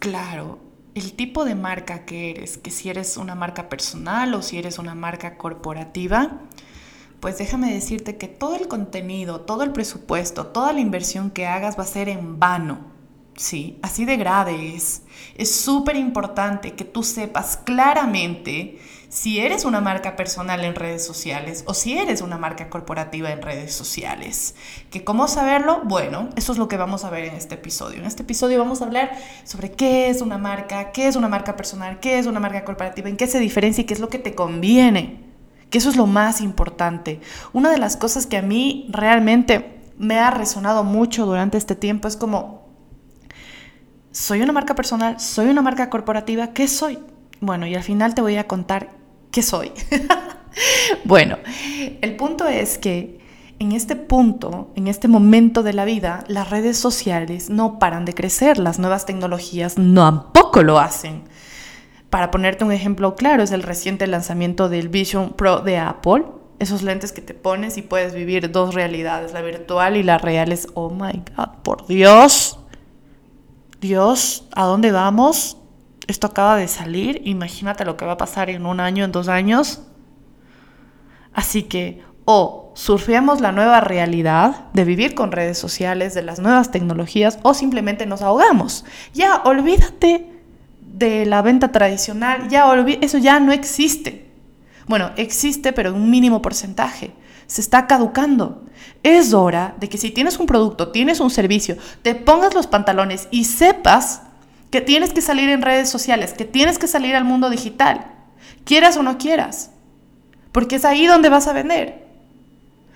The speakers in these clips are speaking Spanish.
claro el tipo de marca que eres, que si eres una marca personal o si eres una marca corporativa, pues déjame decirte que todo el contenido, todo el presupuesto, toda la inversión que hagas va a ser en vano. Sí, así de grave es. Es súper importante que tú sepas claramente si eres una marca personal en redes sociales o si eres una marca corporativa en redes sociales. ¿Que cómo saberlo? Bueno, eso es lo que vamos a ver en este episodio. En este episodio vamos a hablar sobre qué es una marca, qué es una marca personal, qué es una marca corporativa, en qué se diferencia y qué es lo que te conviene. Que eso es lo más importante. Una de las cosas que a mí realmente me ha resonado mucho durante este tiempo es como ¿Soy una marca personal? ¿Soy una marca corporativa? ¿Qué soy? Bueno, y al final te voy a contar qué soy. bueno, el punto es que en este punto, en este momento de la vida, las redes sociales no paran de crecer, las nuevas tecnologías tampoco lo hacen. Para ponerte un ejemplo claro, es el reciente lanzamiento del Vision Pro de Apple. Esos lentes que te pones y puedes vivir dos realidades, la virtual y la real. Es, oh my God, por Dios, Dios, ¿a dónde vamos? Esto acaba de salir, imagínate lo que va a pasar en un año, en dos años. Así que o surfeamos la nueva realidad de vivir con redes sociales, de las nuevas tecnologías, o simplemente nos ahogamos. Ya, olvídate de la venta tradicional, ya eso ya no existe. Bueno, existe, pero en un mínimo porcentaje. Se está caducando. Es hora de que si tienes un producto, tienes un servicio, te pongas los pantalones y sepas que tienes que salir en redes sociales, que tienes que salir al mundo digital, quieras o no quieras, porque es ahí donde vas a vender.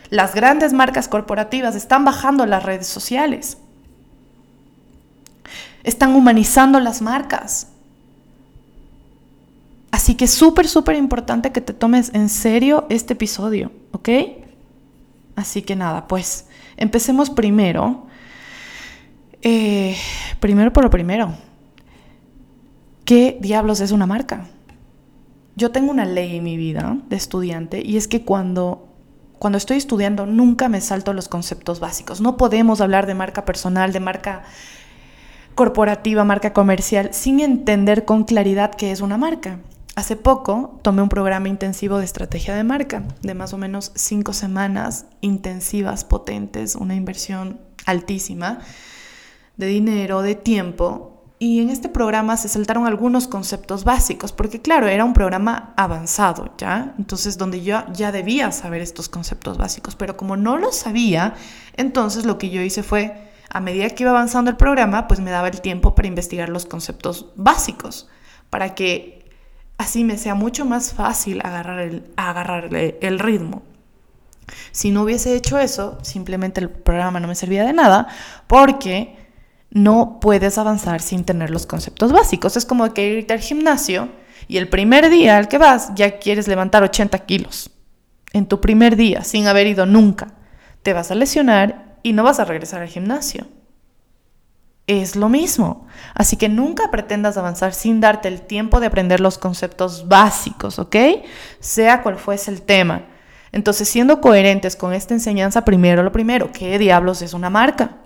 Las grandes marcas corporativas están bajando las redes sociales, están humanizando las marcas. Así que es súper, súper importante que te tomes en serio este episodio, ¿ok? Así que nada, pues empecemos primero. Eh, primero por lo primero. ¿Qué diablos es una marca? Yo tengo una ley en mi vida de estudiante y es que cuando, cuando estoy estudiando nunca me salto los conceptos básicos. No podemos hablar de marca personal, de marca corporativa, marca comercial, sin entender con claridad qué es una marca. Hace poco tomé un programa intensivo de estrategia de marca, de más o menos cinco semanas intensivas, potentes, una inversión altísima de dinero, de tiempo. Y en este programa se saltaron algunos conceptos básicos, porque claro, era un programa avanzado, ¿ya? Entonces, donde yo ya debía saber estos conceptos básicos, pero como no lo sabía, entonces lo que yo hice fue, a medida que iba avanzando el programa, pues me daba el tiempo para investigar los conceptos básicos, para que así me sea mucho más fácil agarrar el, agarrarle el ritmo. Si no hubiese hecho eso, simplemente el programa no me servía de nada porque no puedes avanzar sin tener los conceptos básicos. Es como que irte al gimnasio y el primer día al que vas ya quieres levantar 80 kilos. En tu primer día, sin haber ido nunca, te vas a lesionar y no vas a regresar al gimnasio es lo mismo. Así que nunca pretendas avanzar sin darte el tiempo de aprender los conceptos básicos, ¿ok? Sea cual fuese el tema. Entonces, siendo coherentes con esta enseñanza, primero lo primero, ¿qué diablos es una marca?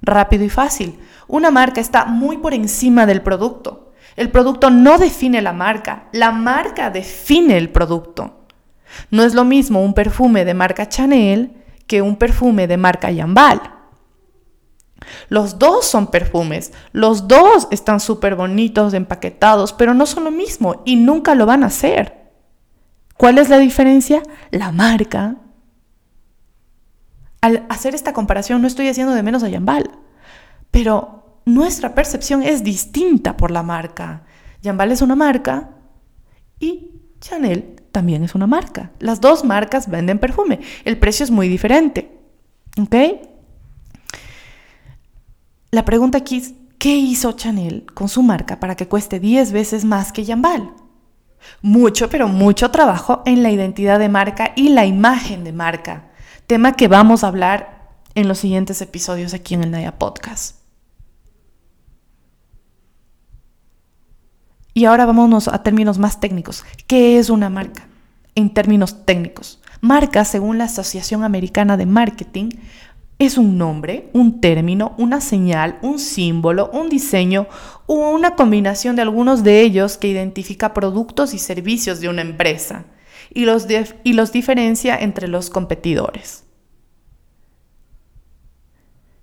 Rápido y fácil. Una marca está muy por encima del producto. El producto no define la marca, la marca define el producto. No es lo mismo un perfume de marca Chanel que un perfume de marca Yambal. Los dos son perfumes, los dos están súper bonitos, empaquetados, pero no son lo mismo y nunca lo van a hacer. ¿Cuál es la diferencia? La marca. Al hacer esta comparación no estoy haciendo de menos a Yambal, pero nuestra percepción es distinta por la marca. Yambal es una marca y Chanel también es una marca. Las dos marcas venden perfume. El precio es muy diferente. ¿Ok? La pregunta aquí es, ¿qué hizo Chanel con su marca para que cueste 10 veces más que Jambal? Mucho, pero mucho trabajo en la identidad de marca y la imagen de marca, tema que vamos a hablar en los siguientes episodios aquí en el Naya Podcast. Y ahora vámonos a términos más técnicos. ¿Qué es una marca? En términos técnicos. Marca, según la Asociación Americana de Marketing, es un nombre, un término, una señal, un símbolo, un diseño o una combinación de algunos de ellos que identifica productos y servicios de una empresa y los, y los diferencia entre los competidores.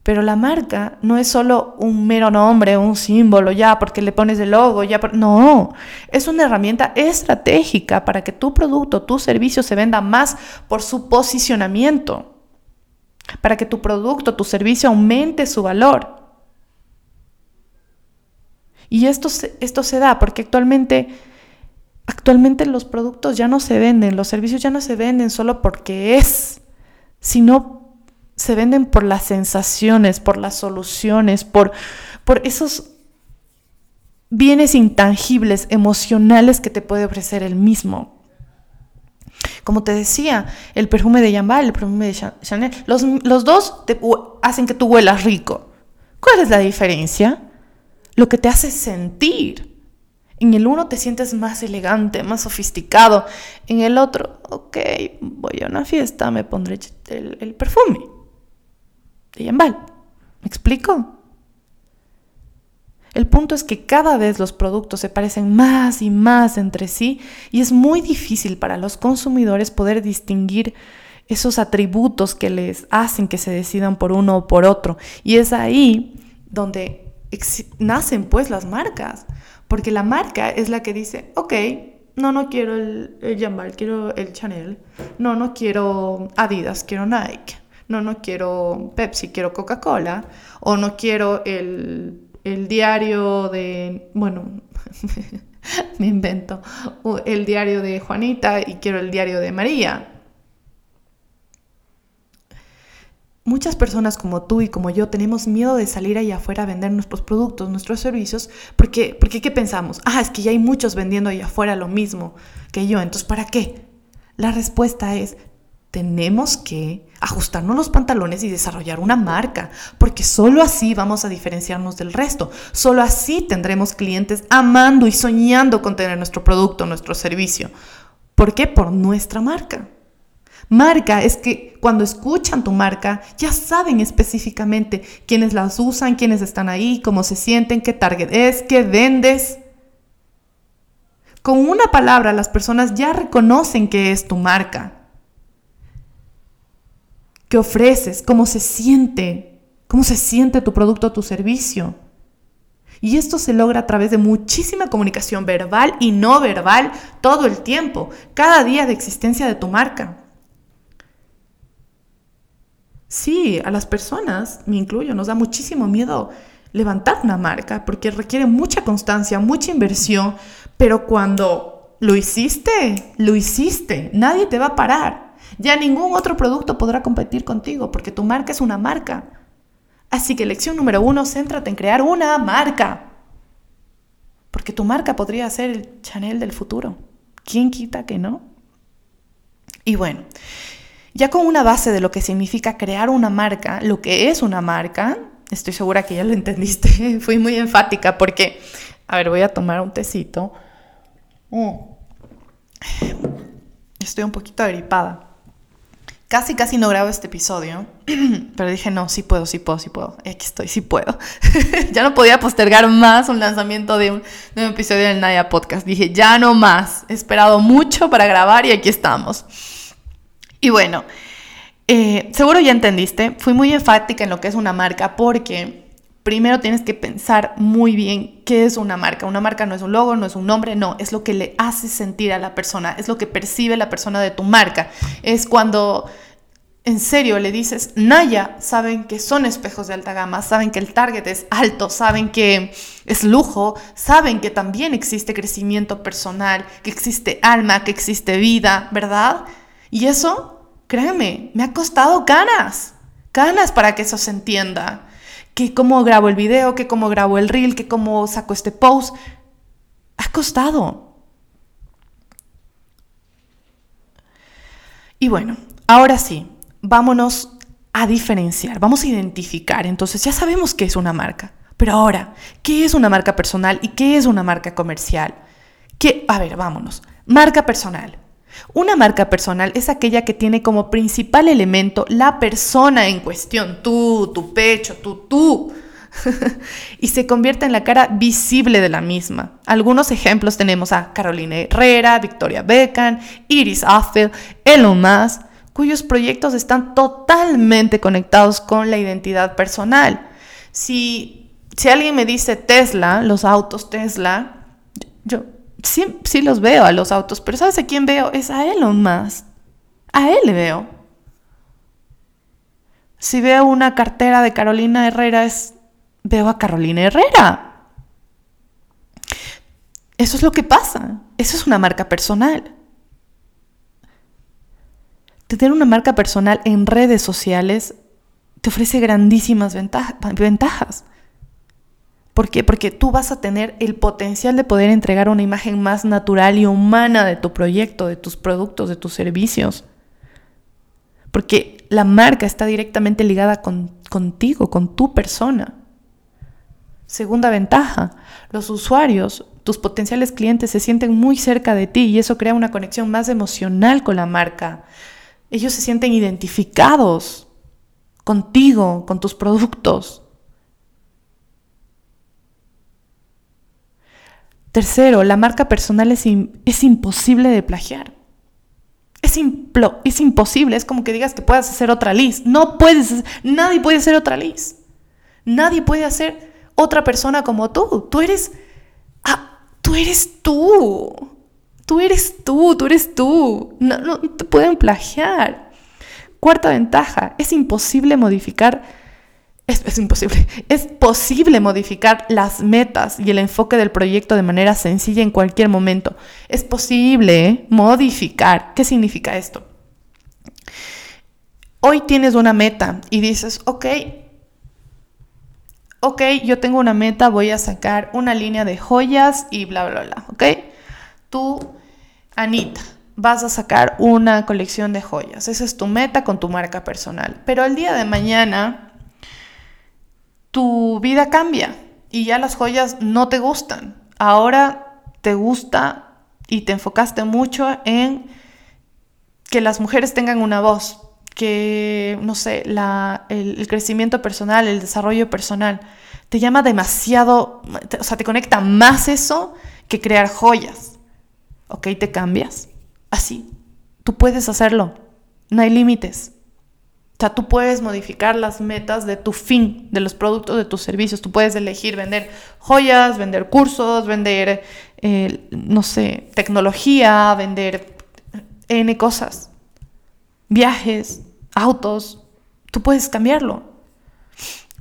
Pero la marca no es solo un mero nombre, un símbolo, ya porque le pones el logo, ya no, es una herramienta estratégica para que tu producto, tu servicio se venda más por su posicionamiento para que tu producto, tu servicio aumente su valor. Y esto, esto se da porque actualmente, actualmente los productos ya no se venden, los servicios ya no se venden solo porque es, sino se venden por las sensaciones, por las soluciones, por, por esos bienes intangibles, emocionales que te puede ofrecer el mismo. Como te decía, el perfume de Jambal, el perfume de Chanel, los, los dos te, hacen que tú huelas rico. ¿Cuál es la diferencia? Lo que te hace sentir. En el uno te sientes más elegante, más sofisticado. En el otro, ok, voy a una fiesta, me pondré el, el perfume de Jambal. ¿Me explico? El punto es que cada vez los productos se parecen más y más entre sí y es muy difícil para los consumidores poder distinguir esos atributos que les hacen que se decidan por uno o por otro. Y es ahí donde nacen pues las marcas, porque la marca es la que dice, ok, no, no quiero el, el quiero el Chanel, no, no quiero Adidas, quiero Nike, no, no quiero Pepsi, quiero Coca-Cola, o no quiero el el diario de, bueno, me invento, el diario de Juanita y quiero el diario de María. Muchas personas como tú y como yo tenemos miedo de salir allá afuera a vender nuestros productos, nuestros servicios, porque, porque ¿qué pensamos? Ah, es que ya hay muchos vendiendo allá afuera lo mismo que yo, entonces ¿para qué? La respuesta es, tenemos que ajustarnos los pantalones y desarrollar una marca, porque solo así vamos a diferenciarnos del resto. Solo así tendremos clientes amando y soñando con tener nuestro producto, nuestro servicio. ¿Por qué? Por nuestra marca. Marca es que cuando escuchan tu marca ya saben específicamente quiénes las usan, quiénes están ahí, cómo se sienten, qué target es, qué vendes. Con una palabra las personas ya reconocen que es tu marca que ofreces, cómo se siente, cómo se siente tu producto o tu servicio. Y esto se logra a través de muchísima comunicación verbal y no verbal todo el tiempo, cada día de existencia de tu marca. Sí, a las personas, me incluyo, nos da muchísimo miedo levantar una marca porque requiere mucha constancia, mucha inversión, pero cuando lo hiciste, lo hiciste, nadie te va a parar. Ya ningún otro producto podrá competir contigo porque tu marca es una marca. Así que lección número uno, céntrate en crear una marca. Porque tu marca podría ser el Chanel del futuro. ¿Quién quita que no? Y bueno, ya con una base de lo que significa crear una marca, lo que es una marca, estoy segura que ya lo entendiste, fui muy enfática porque, a ver, voy a tomar un tecito. Mm. Estoy un poquito agripada. Casi, casi no grabo este episodio, pero dije, no, sí puedo, sí puedo, sí puedo. Aquí estoy, sí puedo. ya no podía postergar más un lanzamiento de un, episodio del Naya Podcast. Dije, ya no más. He esperado mucho para grabar y aquí estamos. Y bueno, eh, seguro ya entendiste. Fui muy enfática en lo que es una marca porque primero tienes que pensar muy bien qué es una marca. Una marca no es un logo, no es un nombre, no, es lo que le hace sentir a la persona, es lo que percibe la persona de tu marca. Es cuando en serio le dices, Naya, saben que son espejos de alta gama, saben que el target es alto, saben que es lujo, saben que también existe crecimiento personal, que existe alma, que existe vida, ¿verdad? Y eso, créeme, me ha costado ganas, ganas para que eso se entienda que cómo grabo el video, que cómo grabo el reel, que cómo saco este post. Ha costado. Y bueno, ahora sí, vámonos a diferenciar, vamos a identificar. Entonces ya sabemos qué es una marca, pero ahora, ¿qué es una marca personal y qué es una marca comercial? ¿Qué? A ver, vámonos. Marca personal. Una marca personal es aquella que tiene como principal elemento la persona en cuestión, tú, tu pecho, tú, tú. y se convierte en la cara visible de la misma. Algunos ejemplos tenemos a Carolina Herrera, Victoria Beckham, Iris Apfel, Elon Musk, cuyos proyectos están totalmente conectados con la identidad personal. Si, si alguien me dice Tesla, los autos Tesla, yo sí, sí los veo a los autos, pero ¿sabes a quién veo? Es a Elon Musk. A él le veo. Si veo una cartera de Carolina Herrera, es, veo a Carolina Herrera. Eso es lo que pasa. Eso es una marca personal. Tener una marca personal en redes sociales te ofrece grandísimas ventajas. ¿Por qué? Porque tú vas a tener el potencial de poder entregar una imagen más natural y humana de tu proyecto, de tus productos, de tus servicios. Porque la marca está directamente ligada con, contigo, con tu persona. Segunda ventaja, los usuarios, tus potenciales clientes se sienten muy cerca de ti y eso crea una conexión más emocional con la marca. Ellos se sienten identificados contigo, con tus productos. Tercero, la marca personal es, imposible de plagiar. Es, imposible, es como que digas que puedas hacer otra Liz. No puedes, nadie puede hacer otra Liz. Nadie puede hacer otra persona como tú. Tú eres, ah, tú eres tú. Tú eres tú, tú eres tú. No, no te pueden plagiar. Cuarta ventaja, es imposible modificar, es, imposible, es posible modificar las metas y el enfoque del proyecto de manera sencilla en cualquier momento. Es posible ¿eh? modificar. ¿Qué significa esto? Hoy tienes una meta y dices, ok, ok, yo tengo una meta, voy a sacar una línea de joyas y bla, bla, bla, ok tú, Anita, vas a sacar una colección de joyas. Esa es tu meta con tu marca personal. Pero el día de mañana, tu vida cambia y ya las joyas no te gustan. Ahora te gusta y te enfocaste mucho en que las mujeres tengan una voz, que, no sé, el, crecimiento personal, el desarrollo personal, te llama demasiado, o sea, te conecta más eso que crear joyas. ¿ok? Te cambias. Así. Tú puedes hacerlo. No hay límites. O sea, tú puedes modificar las metas de tu fin, de los productos, de tus servicios. Tú puedes elegir vender joyas, vender cursos, vender, eh, no sé, tecnología, vender N cosas. Viajes, autos. Tú puedes cambiarlo.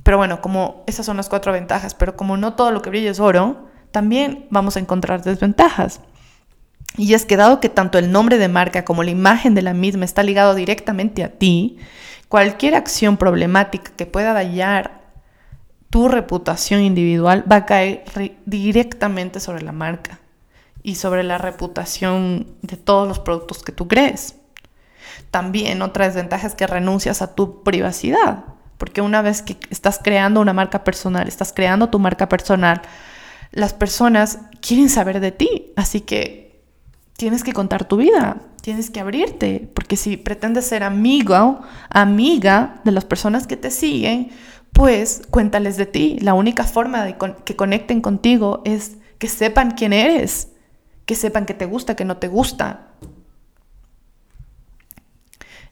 Pero bueno, como esas son las cuatro ventajas, pero como no todo lo que brilla es oro, también vamos a encontrar desventajas. Y es que dado que tanto el nombre de marca como la imagen de la misma está ligado directamente a ti, cualquier acción problemática que pueda dañar tu reputación individual va a caer directamente sobre la marca y sobre la reputación de todos los productos que tú crees. También otra desventaja es que renuncias a tu privacidad, porque una vez que estás creando una marca personal, estás creando tu marca personal, las personas quieren saber de ti, así que tienes que contar tu vida, tienes que abrirte, porque si pretendes ser amigo, amiga de las personas que te siguen, pues cuéntales de ti. La única forma de que conecten contigo es que sepan quién eres, que sepan que te gusta, que no te gusta.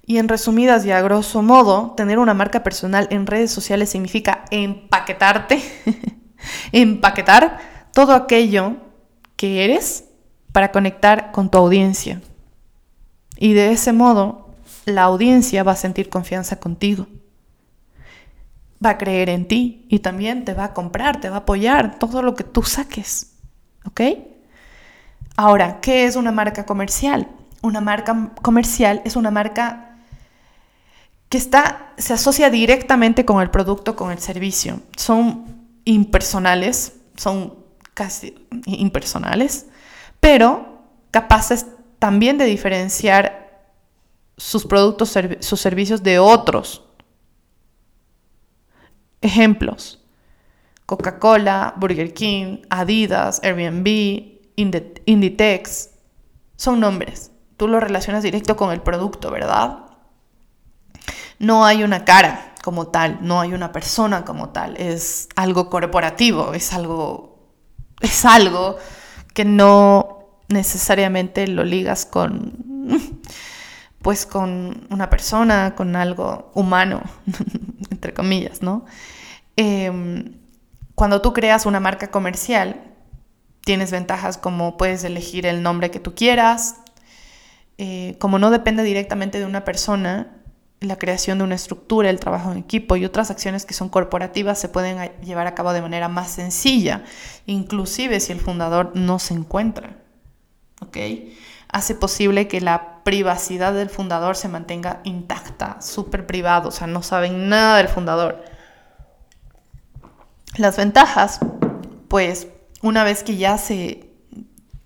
Y en resumidas y a grosso modo, tener una marca personal en redes sociales significa empaquetarte, empaquetar todo aquello que eres para conectar con tu audiencia. Y de ese modo, la audiencia va a sentir confianza contigo. Va a creer en ti y también te va a comprar, te va a apoyar todo lo que tú saques. ¿Ok? Ahora, ¿qué es una marca comercial? Una marca comercial es una marca que está, se asocia directamente con el producto, con el servicio. Son impersonales, son casi impersonales, pero capaces también de diferenciar sus productos, sus servicios de otros. Ejemplos. Coca-Cola, Burger King, Adidas, Airbnb, Inditex. Son nombres. tú lo relacionas directo con el producto, ¿verdad? No hay una cara como tal, no hay una persona como tal, es algo corporativo, es algo, es algo que no necesariamente lo ligas con, pues con una persona, con algo humano, entre comillas, ¿no? Em, cuando tú creas una marca comercial, tienes ventajas como puedes elegir el nombre que tú quieras, eh, como no depende directamente de una persona, la creación de una estructura, el trabajo en equipo y otras acciones que son corporativas se pueden llevar a cabo de manera más sencilla, inclusive si el fundador no se encuentra. Hace posible que la privacidad del fundador se mantenga intacta, súper privado, o sea, no saben nada del fundador. Las ventajas, pues una vez que ya se,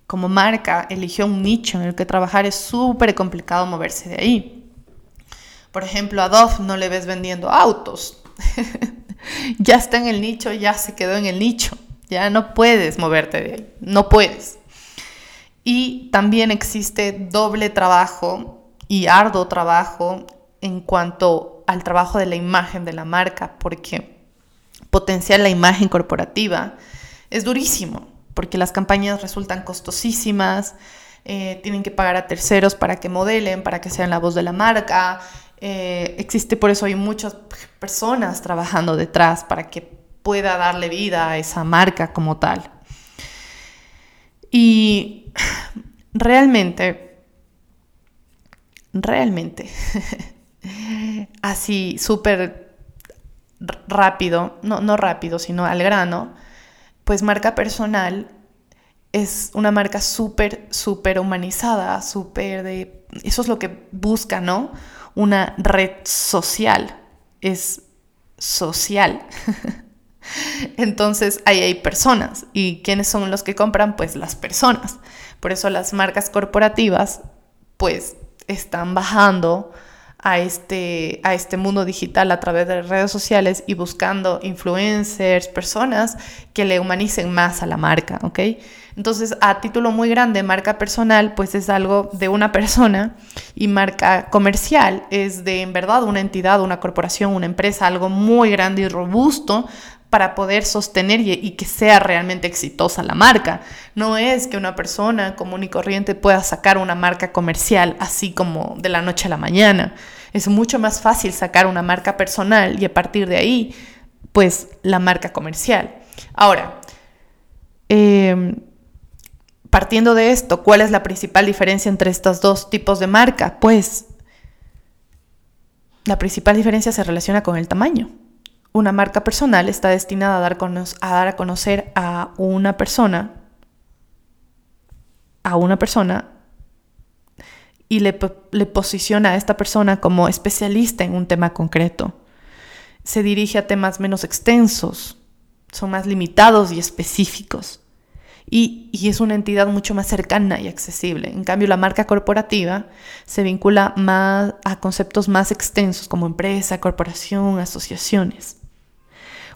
como marca, eligió un nicho en el que trabajar, es súper complicado moverse de ahí. Por ejemplo, a Dove no le ves vendiendo autos. ya está en el nicho, ya se quedó en el nicho. Ya no puedes moverte de ahí. No puedes. Y también existe doble trabajo y arduo trabajo en cuanto al trabajo de la imagen de la marca, porque potenciar la imagen corporativa es durísimo, porque las campañas resultan costosísimas, eh, tienen que pagar a terceros para que modelen, para que sean la voz de la marca. Eh, existe por eso hay muchas personas trabajando detrás para que pueda darle vida a esa marca como tal. Y realmente, realmente, así súper rápido, no, no rápido, sino al grano, pues marca personal es una marca súper, súper humanizada, súper de... Eso es lo que busca, ¿no? Una red social. Es social. Entonces ahí hay personas. ¿Y quiénes son los que compran? Pues las personas. Por eso las marcas corporativas pues están bajando a este, a este mundo digital a través de redes sociales y buscando influencers, personas que le humanicen más a la marca, ¿ok? Entonces, a título muy grande, marca personal, pues es algo de una persona y marca comercial es de en verdad una entidad, una corporación, una empresa, algo muy grande y robusto para poder sostener y, que sea realmente exitosa la marca. No es que una persona común y corriente pueda sacar una marca comercial así como de la noche a la mañana. Es mucho más fácil sacar una marca personal y a partir de ahí, pues la marca comercial. Ahora, em, partiendo de esto, ¿cuál es la principal diferencia entre estos dos tipos de marca? Pues la principal diferencia se relaciona con el tamaño. Una marca personal está destinada a dar, a, dar a conocer a una persona, a una persona, y le, le posiciona a esta persona como especialista en un tema concreto. Se dirige a temas menos extensos, son más limitados y específicos. Y, y, es una entidad mucho más cercana y accesible. En cambio, la marca corporativa se vincula más a conceptos más extensos como empresa, corporación, asociaciones.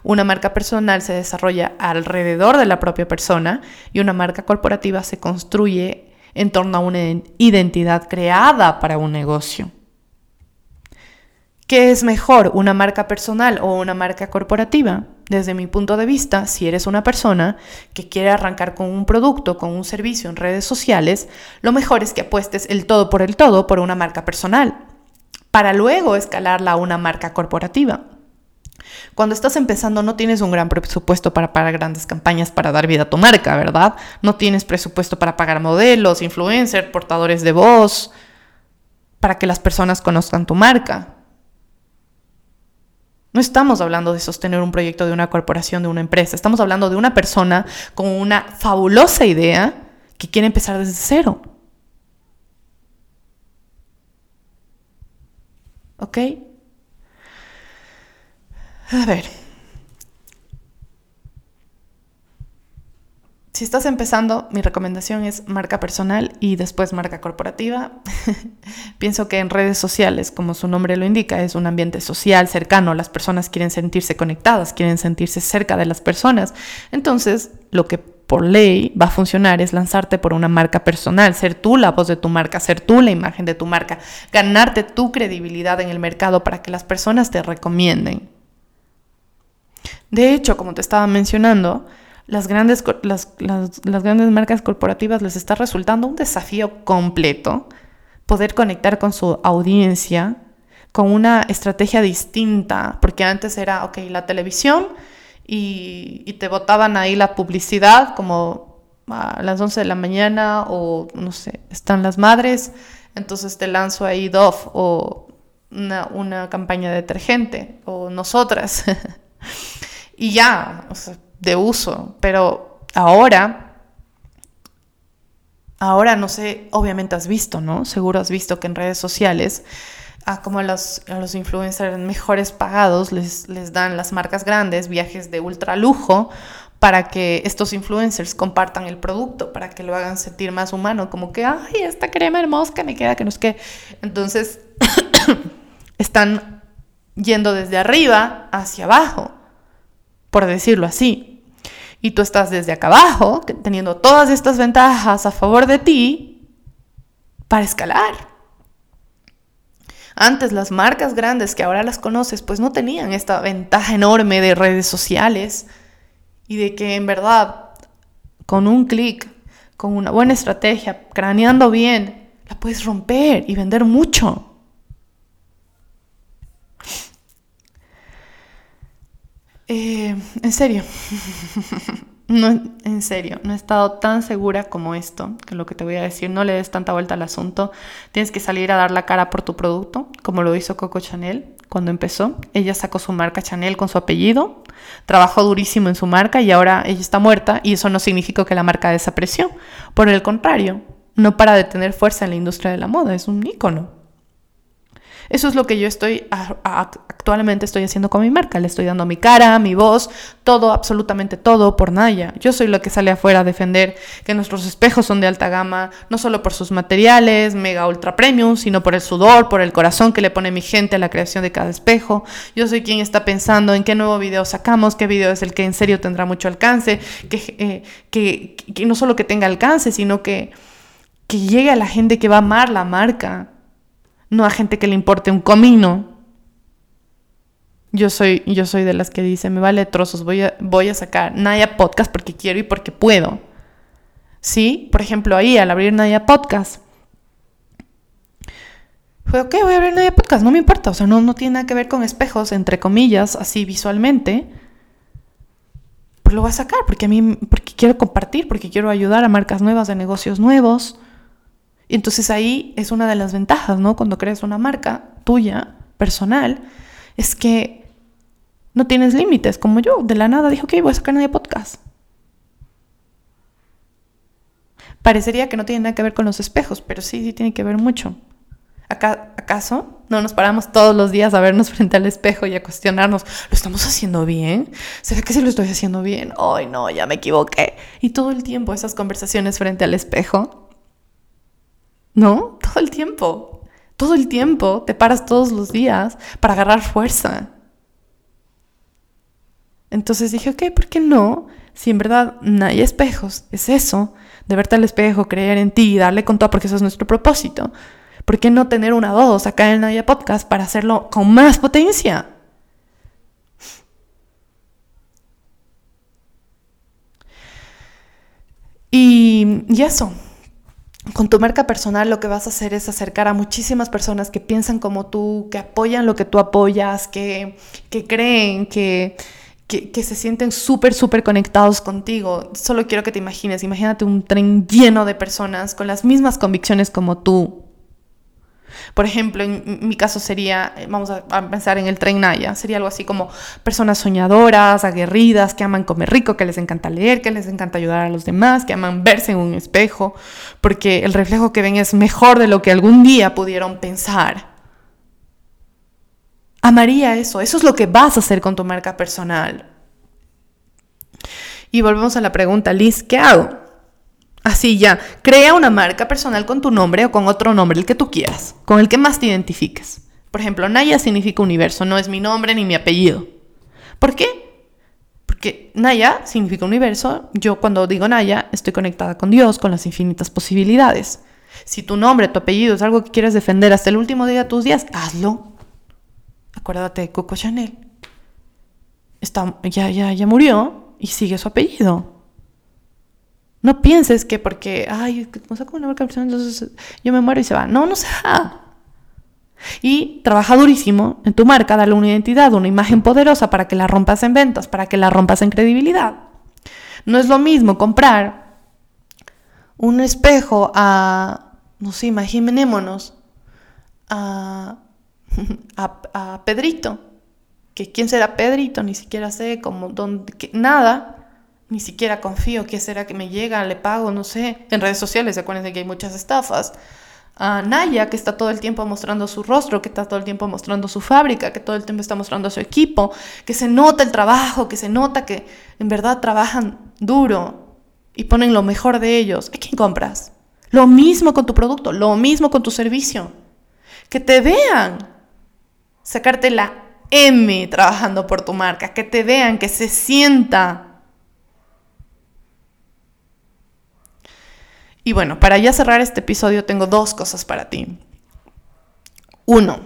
Una marca personal se desarrolla alrededor de la propia persona y una marca corporativa se construye en torno a una identidad creada para un negocio. ¿Qué es mejor, una marca personal o una marca corporativa? Desde mi punto de vista, si eres una persona que quiere arrancar con un producto, con un servicio en redes sociales, lo mejor es que apuestes el todo por el todo por una marca personal, para luego escalarla a una marca corporativa. Cuando estás empezando no tienes un gran presupuesto para pagar grandes campañas para dar vida a tu marca, ¿verdad? No tienes presupuesto para pagar modelos, influencers, portadores de voz, para que las personas conozcan tu marca. No estamos hablando de sostener un proyecto de una corporación, de una empresa. Estamos hablando de una persona con una fabulosa idea que quiere empezar desde cero. ¿Ok? A ver. Si estás empezando, mi recomendación es marca personal y después marca corporativa. Pienso que en redes sociales, como su nombre lo indica, es un ambiente social, cercano. Las personas quieren sentirse conectadas, quieren sentirse cerca de las personas. Entonces, lo que por ley va a funcionar es lanzarte por una marca personal, ser tú la voz de tu marca, ser tú la imagen de tu marca, ganarte tu credibilidad en el mercado para que las personas te recomienden. De hecho, como te estaba mencionando, las grandes, las, grandes marcas corporativas les está resultando un desafío completo poder conectar con su audiencia con una estrategia distinta, porque antes era, ok, la televisión y, y te botaban ahí la publicidad como a las 11 de la mañana o no sé, están las madres, entonces te lanzo ahí Dove o una, una campaña de detergente o nosotras. y ya, o sea, de uso, pero ahora, ahora no sé, obviamente has visto, ¿no? Seguro has visto que en redes sociales, a como los, a los influencers mejores pagados les, les dan las marcas grandes, viajes de ultra lujo, para que estos influencers compartan el producto, para que lo hagan sentir más humano, como que, ay, esta crema hermosa me queda, que no es que. Entonces, están yendo desde arriba hacia abajo, por decirlo así y tú estás desde acá abajo, teniendo todas estas ventajas a favor de ti para escalar. Antes las marcas grandes que ahora las conoces pues no tenían esta ventaja enorme de redes sociales y de que en verdad con un clic, con una buena estrategia, craneando bien, la puedes romper y vender mucho. Eh, en serio, no, en serio, no he estado tan segura como esto, que lo que te voy a decir, no le des tanta vuelta al asunto, tienes que salir a dar la cara por tu producto, como lo hizo Coco Chanel cuando empezó. Ella sacó su marca Chanel con su apellido, trabajó durísimo en su marca y ahora ella está muerta y eso no significa que la marca desapareció. Por el contrario, no para de tener fuerza en la industria de la moda, es un ícono. Eso es lo que yo estoy actualmente estoy haciendo con mi marca. Le estoy dando mi cara, mi voz, todo, absolutamente todo por Naya. Yo soy la que sale afuera a defender que nuestros espejos son de alta gama, no solo por sus materiales, mega ultra premium, sino por el sudor, por el corazón que le pone mi gente a la creación de cada espejo. Yo soy quien está pensando en qué nuevo video sacamos, qué video es el que en serio tendrá mucho alcance, que, eh, que, que no solo que tenga alcance, sino que, que llegue a la gente que va a amar la marca no a gente que le importe un comino. Yo soy, yo soy de las que dice, me vale trozos, voy a, voy a sacar Naya Podcast porque quiero y porque puedo. ¿Sí? Por ejemplo, ahí al abrir Naya Podcast, fue, ok, voy a abrir Naya Podcast, no me importa, o sea, no, no tiene nada que ver con espejos, entre comillas, así visualmente. Pues lo voy a sacar porque a mí, porque quiero compartir, porque quiero ayudar a marcas nuevas, de negocios nuevos. Entonces ahí es una de las ventajas, ¿no? Cuando creas una marca tuya, personal, es que no tienes límites, como yo, de la nada dije, ok, voy a sacar de podcast. Parecería que no tiene nada que ver con los espejos, pero sí, sí tiene que ver mucho. ¿Acaso no nos paramos todos los días a vernos frente al espejo y a cuestionarnos, ¿lo estamos haciendo bien? ¿Será que sí lo estoy haciendo bien? Ay, no, ya me equivoqué. Y todo el tiempo esas conversaciones frente al espejo ¿no? Todo el tiempo. Todo el tiempo te paras todos los días para agarrar fuerza. Entonces dije, ok, ¿por qué no? Si en verdad no hay espejos, es eso, de verte al espejo, creer en ti, darle con todo, porque eso es nuestro propósito. ¿Por qué no tener una voz acá en Naya Podcast para hacerlo con más potencia? Y, y eso, con tu marca personal lo que vas a hacer es acercar a muchísimas personas que piensan como tú, que apoyan lo que tú apoyas, que, que creen, que, que, que se sienten súper, súper conectados contigo. Solo quiero que te imagines, imagínate un tren lleno de personas con las mismas convicciones como tú, por ejemplo, en mi caso sería, eh, vamos a, pensar en el tren Naya, sería algo así como personas soñadoras, aguerridas, que aman comer rico, que les encanta leer, que les encanta ayudar a los demás, que aman verse en un espejo, porque el reflejo que ven es mejor de lo que algún día pudieron pensar. Amaría eso, eso es lo que vas a hacer con tu marca personal. Y volvemos a la pregunta, Liz, ¿qué hago? Así ya, crea una marca personal con tu nombre o con otro nombre, el que tú quieras, con el que más te identifiques. Por ejemplo, Naya significa universo, no es mi nombre ni mi apellido. ¿Por qué? que Naya significa universo. Yo cuando digo Naya estoy conectada con Dios, con las infinitas posibilidades. Si tu nombre, tu apellido es algo que quieres defender hasta el último día de tus días, hazlo. Acuérdate de Coco Chanel. Está, ya, ya, ya murió y sigue su apellido. No pienses que porque, ay, como saco una marca personal, entonces yo me muero y se va. No, no se va. Y trabaja durísimo en tu marca, dale una identidad, una imagen poderosa para que la rompas en ventas, para que la rompas en credibilidad. No es lo mismo comprar un espejo a, no sé, imaginémonos, a, a, Pedrito, que quién será Pedrito, ni siquiera sé cómo, dónde, nada, ni siquiera confío, qué será que me llega, le pago, no sé. En redes sociales, acuérdense que hay muchas estafas a Naya, que está todo el tiempo mostrando su rostro, que está todo el tiempo mostrando su fábrica, que todo el tiempo está mostrando su equipo, que se nota el trabajo, que se nota que en verdad trabajan duro y ponen lo mejor de ellos. ¿A quién compras? Lo mismo con tu producto, lo mismo con tu servicio. Que te vean sacarte la M trabajando por tu marca, que te vean, que se sienta Y bueno, para ya cerrar este episodio tengo dos cosas para ti. Uno,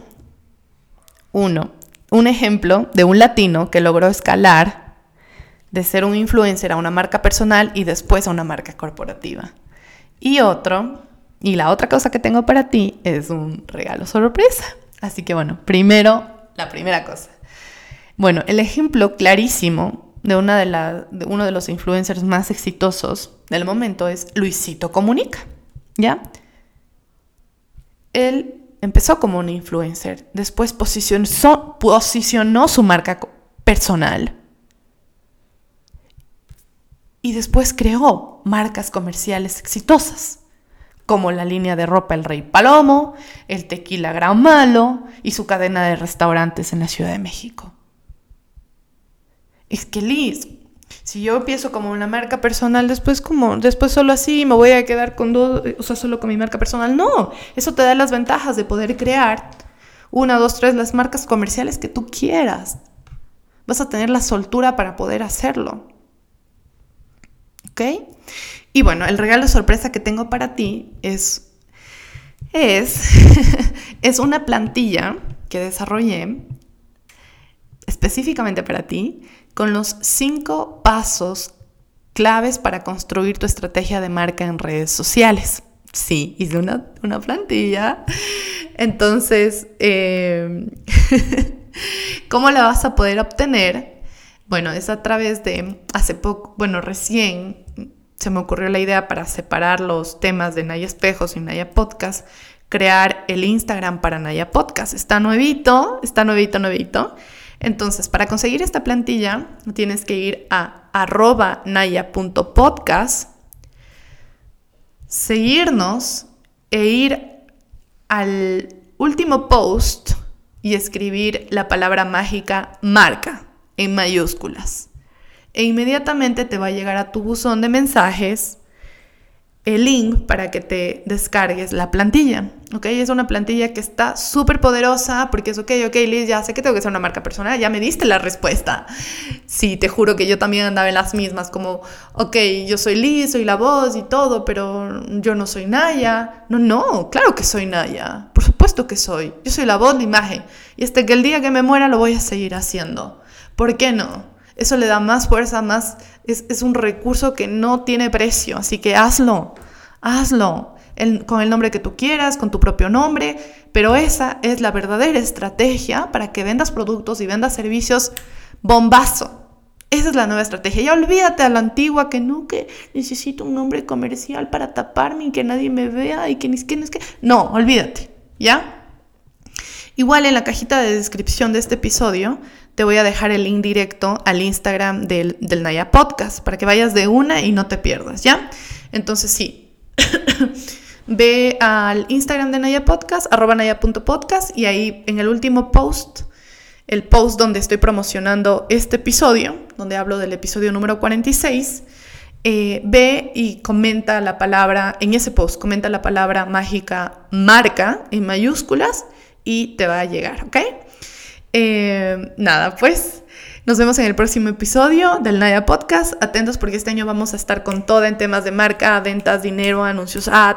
uno, un ejemplo de un latino que logró escalar de ser un influencer a una marca personal y después a una marca corporativa. Y otro, y la otra cosa que tengo para ti es un regalo sorpresa. Así que bueno, primero, la primera cosa. Bueno, el ejemplo clarísimo de, una de, la, uno de los influencers más exitosos del momento es Luisito Comunica, ¿ya? Él empezó como un influencer, después posicionó, posicionó su marca personal y después creó marcas comerciales exitosas, como la línea de ropa El Rey Palomo, el tequila Gran Malo y su cadena de restaurantes en la Ciudad de México es que Liz, si yo empiezo como una marca personal, después como, después solo así me voy a quedar con dos, o sea, solo con mi marca personal. No, eso te da las ventajas de poder crear una, dos, tres, las marcas comerciales que tú quieras. Vas a tener la soltura para poder hacerlo. ¿Ok? Y bueno, el regalo sorpresa que tengo para ti es, es, es una plantilla que desarrollé específicamente para ti con los cinco pasos claves para construir tu estrategia de marca en redes sociales. Sí, hice una, una plantilla. Entonces, em, ¿cómo la vas a poder obtener? Bueno, es a través de, hace poco, bueno, recién se me ocurrió la idea para separar los temas de Naya Espejos y Naya Podcast, crear el Instagram para Naya Podcast. Está nuevito, está nuevito, nuevito. Entonces, para conseguir esta plantilla, tienes que ir a arroba naya.podcast, seguirnos e ir al último post y escribir la palabra mágica marca en mayúsculas. E inmediatamente te va a llegar a tu buzón de mensajes el link para que te descargues la plantilla. ¿Ok? Es una plantilla que está súper poderosa porque es, ok, ok, Liz, ya sé que tengo que ser una marca personal, ya me diste la respuesta. Sí, te juro que yo también andaba en las mismas, como, ok, yo soy Liz, soy la voz y todo, pero yo no soy Naya. No, no, claro que soy Naya, por supuesto que soy. Yo soy la voz, la imagen. Y hasta que el día que me muera lo voy a seguir haciendo. ¿Por qué no? Eso le da más fuerza, más... Es, un recurso que no tiene precio, así que hazlo, hazlo. con el nombre que tú quieras, con tu propio nombre, pero esa es la verdadera estrategia para que vendas productos y vendas servicios bombazo. Esa es la nueva estrategia. Ya olvídate a la antigua que no, que necesito un nombre comercial para taparme y que nadie me vea y que ni siquiera es que... No, olvídate, ¿ya? Igual en la cajita de descripción de este episodio te voy a dejar el link directo al Instagram del, Naya Podcast para que vayas de una y no te pierdas, ¿ya? Entonces sí, ve al Instagram de Naya Podcast, arroba naya.podcast y ahí en el último post, el post donde estoy promocionando este episodio, donde hablo del episodio número 46, eh, ve y comenta la palabra, en ese post, comenta la palabra mágica marca en mayúsculas y te va a llegar, ¿ok? Eh, nada, pues Nos vemos en el próximo episodio del Naya Podcast. Atentos porque este año vamos a estar con todo en temas de marca, ventas, dinero, anuncios ad.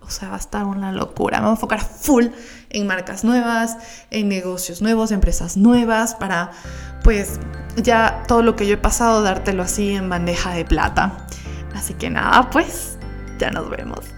O sea, va a estar una locura. Vamos a enfocar full en marcas nuevas, en negocios nuevos, empresas nuevas, para pues ya todo lo que yo he pasado, dártelo así en bandeja de plata. Así que nada, pues ya nos vemos.